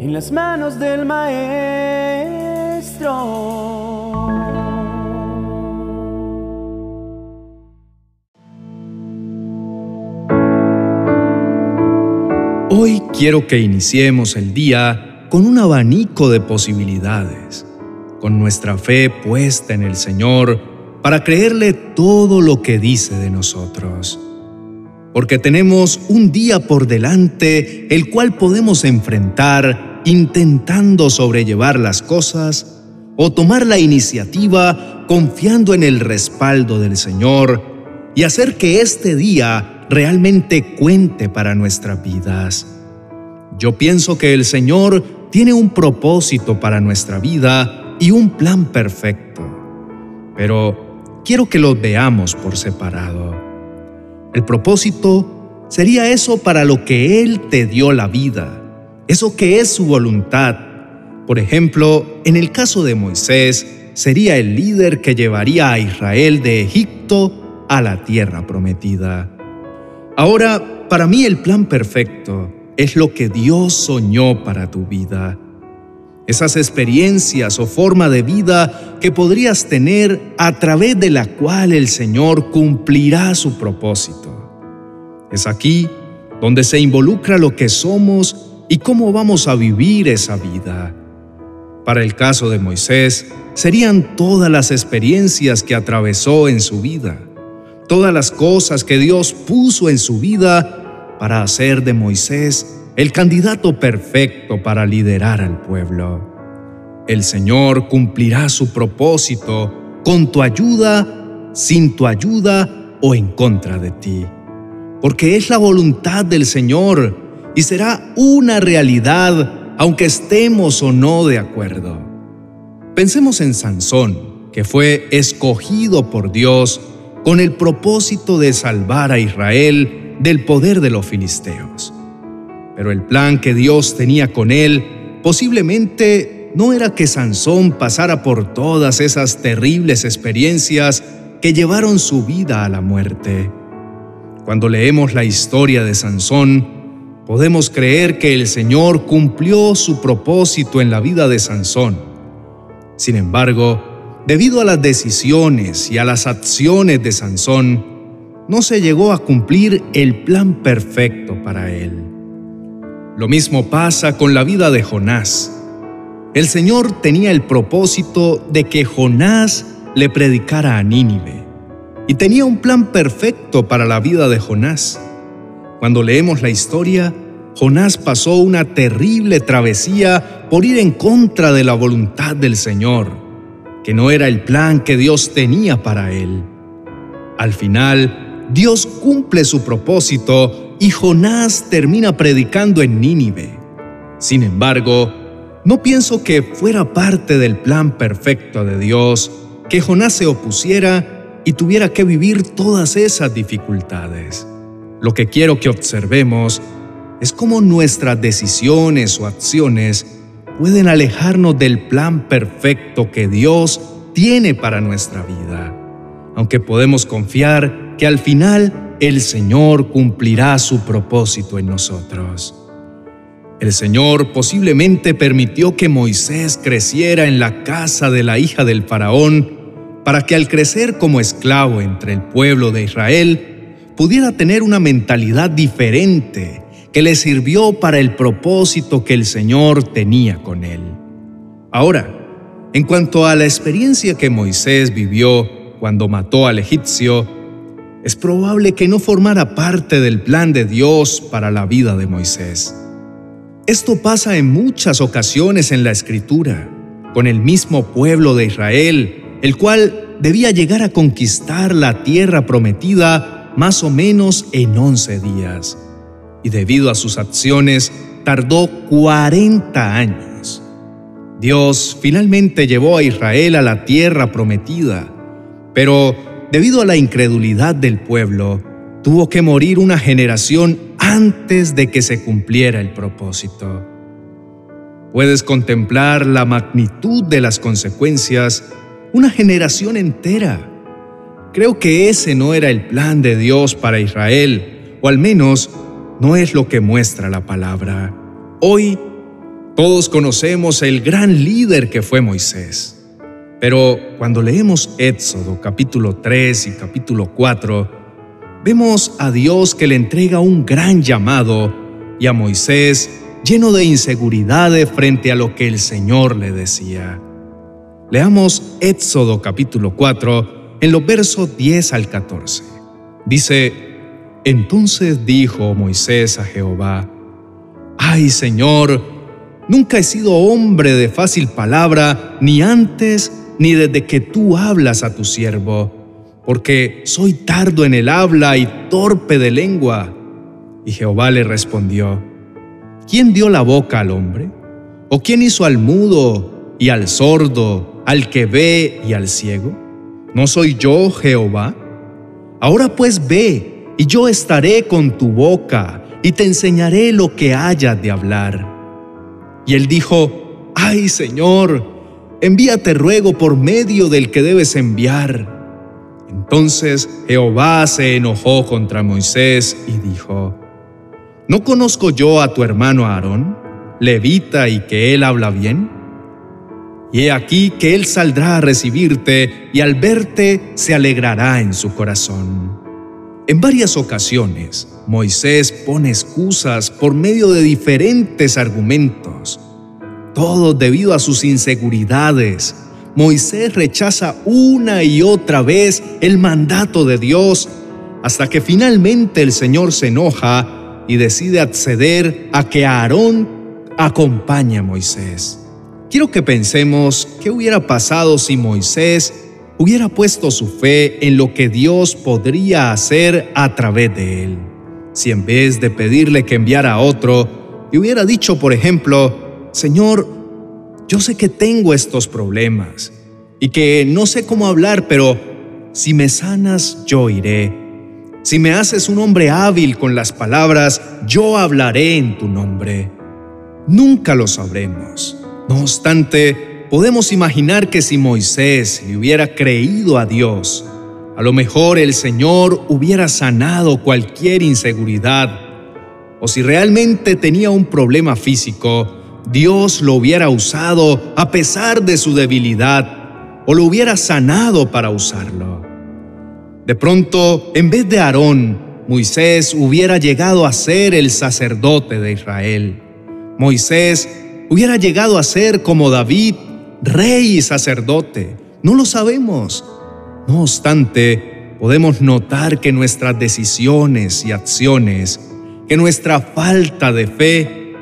en las manos del Maestro. Hoy quiero que iniciemos el día con un abanico de posibilidades, con nuestra fe puesta en el Señor para creerle todo lo que dice de nosotros. Porque tenemos un día por delante el cual podemos enfrentar intentando sobrellevar las cosas o tomar la iniciativa confiando en el respaldo del Señor y hacer que este día realmente cuente para nuestras vidas. Yo pienso que el Señor tiene un propósito para nuestra vida y un plan perfecto, pero quiero que los veamos por separado. El propósito sería eso para lo que Él te dio la vida, eso que es su voluntad. Por ejemplo, en el caso de Moisés, sería el líder que llevaría a Israel de Egipto a la tierra prometida. Ahora, para mí el plan perfecto es lo que Dios soñó para tu vida. Esas experiencias o forma de vida que podrías tener a través de la cual el Señor cumplirá su propósito. Es aquí donde se involucra lo que somos y cómo vamos a vivir esa vida. Para el caso de Moisés, serían todas las experiencias que atravesó en su vida todas las cosas que Dios puso en su vida para hacer de Moisés el candidato perfecto para liderar al pueblo. El Señor cumplirá su propósito con tu ayuda, sin tu ayuda o en contra de ti, porque es la voluntad del Señor y será una realidad aunque estemos o no de acuerdo. Pensemos en Sansón, que fue escogido por Dios con el propósito de salvar a Israel del poder de los filisteos. Pero el plan que Dios tenía con él posiblemente no era que Sansón pasara por todas esas terribles experiencias que llevaron su vida a la muerte. Cuando leemos la historia de Sansón, podemos creer que el Señor cumplió su propósito en la vida de Sansón. Sin embargo, Debido a las decisiones y a las acciones de Sansón, no se llegó a cumplir el plan perfecto para él. Lo mismo pasa con la vida de Jonás. El Señor tenía el propósito de que Jonás le predicara a Nínive y tenía un plan perfecto para la vida de Jonás. Cuando leemos la historia, Jonás pasó una terrible travesía por ir en contra de la voluntad del Señor que no era el plan que Dios tenía para él. Al final, Dios cumple su propósito y Jonás termina predicando en Nínive. Sin embargo, no pienso que fuera parte del plan perfecto de Dios que Jonás se opusiera y tuviera que vivir todas esas dificultades. Lo que quiero que observemos es cómo nuestras decisiones o acciones pueden alejarnos del plan perfecto que Dios tiene para nuestra vida, aunque podemos confiar que al final el Señor cumplirá su propósito en nosotros. El Señor posiblemente permitió que Moisés creciera en la casa de la hija del faraón para que al crecer como esclavo entre el pueblo de Israel pudiera tener una mentalidad diferente que le sirvió para el propósito que el Señor tenía con él. Ahora, en cuanto a la experiencia que Moisés vivió cuando mató al egipcio, es probable que no formara parte del plan de Dios para la vida de Moisés. Esto pasa en muchas ocasiones en la Escritura, con el mismo pueblo de Israel, el cual debía llegar a conquistar la tierra prometida más o menos en once días y debido a sus acciones tardó 40 años. Dios finalmente llevó a Israel a la tierra prometida, pero debido a la incredulidad del pueblo, tuvo que morir una generación antes de que se cumpliera el propósito. Puedes contemplar la magnitud de las consecuencias una generación entera. Creo que ese no era el plan de Dios para Israel, o al menos no es lo que muestra la palabra. Hoy Todos conocemos el gran líder que fue Moisés. Pero cuando leemos Éxodo capítulo 3 y capítulo 4, vemos a Dios que le entrega un gran llamado y a Moisés lleno de inseguridades frente a lo que el Señor le decía. Leamos Éxodo capítulo 4 en los versos 10 al 14. Dice, Entonces dijo Moisés a Jehová, Ay Señor, nunca he sido hombre de fácil palabra, ni antes ni desde que tú hablas a tu siervo, porque soy tardo en el habla y torpe de lengua. Y Jehová le respondió, ¿quién dio la boca al hombre? ¿O quién hizo al mudo y al sordo, al que ve y al ciego? ¿No soy yo Jehová? Ahora pues ve, y yo estaré con tu boca, y te enseñaré lo que hayas de hablar. Y él dijo, ay Señor, envíate ruego por medio del que debes enviar. Entonces Jehová se enojó contra Moisés y dijo, ¿no conozco yo a tu hermano Aarón, levita y que él habla bien? Y he aquí que él saldrá a recibirte y al verte se alegrará en su corazón. En varias ocasiones, Moisés pone excusas por medio de diferentes argumentos todo debido a sus inseguridades. Moisés rechaza una y otra vez el mandato de Dios hasta que finalmente el Señor se enoja y decide acceder a que Aarón acompañe a Moisés. Quiero que pensemos qué hubiera pasado si Moisés hubiera puesto su fe en lo que Dios podría hacer a través de él. Si en vez de pedirle que enviara a otro, le hubiera dicho, por ejemplo, Señor, yo sé que tengo estos problemas y que no sé cómo hablar, pero si me sanas, yo iré. Si me haces un hombre hábil con las palabras, yo hablaré en tu nombre. Nunca lo sabremos. No obstante, podemos imaginar que si Moisés le hubiera creído a Dios, a lo mejor el Señor hubiera sanado cualquier inseguridad, o si realmente tenía un problema físico, Dios lo hubiera usado a pesar de su debilidad o lo hubiera sanado para usarlo. De pronto, en vez de Aarón, Moisés hubiera llegado a ser el sacerdote de Israel. Moisés hubiera llegado a ser como David, rey y sacerdote. No lo sabemos. No obstante, podemos notar que nuestras decisiones y acciones, que nuestra falta de fe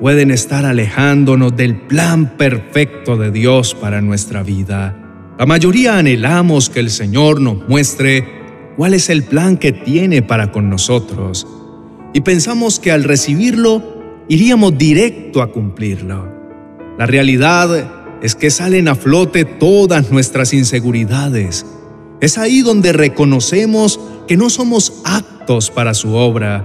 pueden estar alejándonos del plan perfecto de Dios para nuestra vida. La mayoría anhelamos que el Señor nos muestre cuál es el plan que tiene para con nosotros y pensamos que al recibirlo iríamos directo a cumplirlo. La realidad es que salen a flote todas nuestras inseguridades. Es ahí donde reconocemos que no somos aptos para su obra,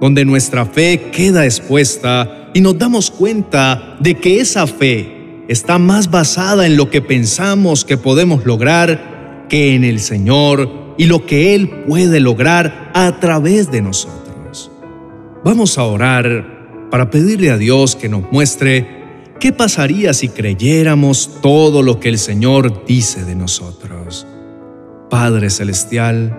donde nuestra fe queda expuesta y nos damos cuenta de que esa fe está más basada en lo que pensamos que podemos lograr que en el Señor y lo que Él puede lograr a través de nosotros. Vamos a orar para pedirle a Dios que nos muestre qué pasaría si creyéramos todo lo que el Señor dice de nosotros. Padre Celestial,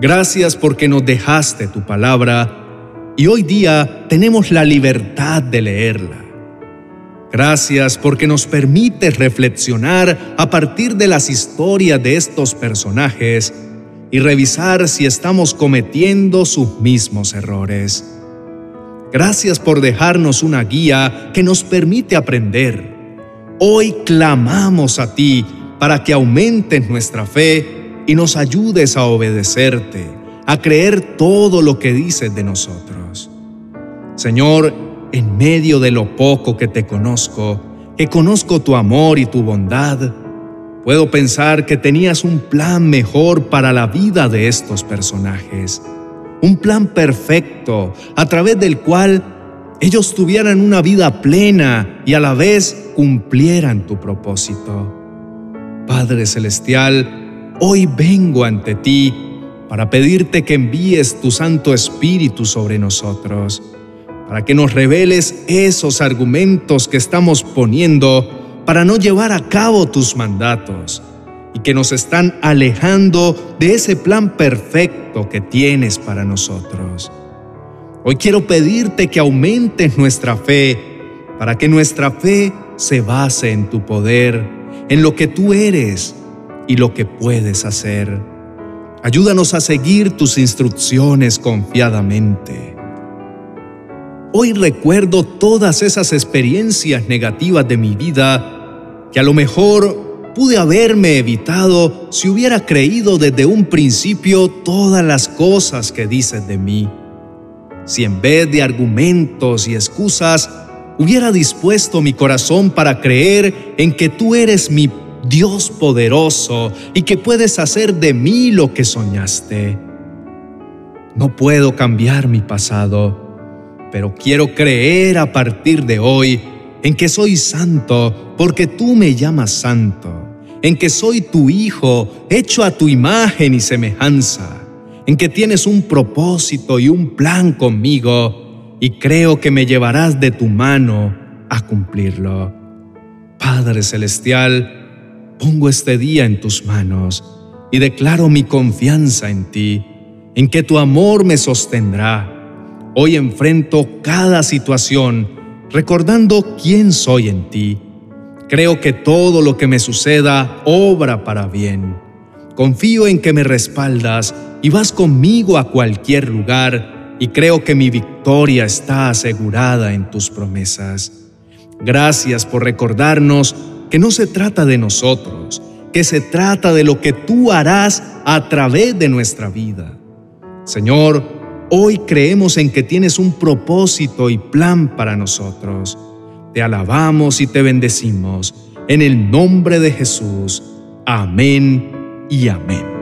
gracias porque nos dejaste tu palabra y hoy día tenemos la libertad de leerla. Gracias porque nos permite reflexionar a partir de las historias de estos personajes y revisar si estamos cometiendo sus mismos errores. Gracias por dejarnos una guía que nos permite aprender. Hoy clamamos a ti para que aumentes nuestra fe y nos ayudes a obedecerte, a creer todo lo que dices de nosotros. Señor, en medio de lo poco que te conozco, que conozco tu amor y tu bondad, puedo pensar que tenías un plan mejor para la vida de estos personajes, un plan perfecto a través del cual ellos tuvieran una vida plena y a la vez cumplieran tu propósito. Padre Celestial, hoy vengo ante ti para pedirte que envíes tu Santo Espíritu sobre nosotros para que nos reveles esos argumentos que estamos poniendo para no llevar a cabo tus mandatos y que nos están alejando de ese plan perfecto que tienes para nosotros. Hoy quiero pedirte que aumentes nuestra fe para que nuestra fe se base en tu poder, en lo que tú eres y lo que puedes hacer. Ayúdanos a seguir tus instrucciones confiadamente. Hoy recuerdo todas esas experiencias negativas de mi vida que a lo mejor pude haberme evitado si hubiera creído desde un principio todas las cosas que dices de mí. Si en vez de argumentos y excusas hubiera dispuesto mi corazón para creer en que tú eres mi Dios poderoso y que puedes hacer de mí lo que soñaste. No puedo cambiar mi pasado pero quiero creer a partir de hoy en que soy santo porque tú me llamas santo, en que soy tu hijo hecho a tu imagen y semejanza, en que tienes un propósito y un plan conmigo y creo que me llevarás de tu mano a cumplirlo. Padre Celestial, pongo este día en tus manos y declaro mi confianza en ti, en que tu amor me sostendrá Hoy enfrento cada situación recordando quién soy en ti. Creo que todo lo que me suceda obra para bien. Confío en que me respaldas y vas conmigo a cualquier lugar y creo que mi victoria está asegurada en tus promesas. Gracias por recordarnos que no se trata de nosotros, que se trata de lo que tú harás a través de nuestra vida. Señor, Hoy creemos en que tienes un propósito y plan para nosotros. Te alabamos y te bendecimos. En el nombre de Jesús. Amén y amén.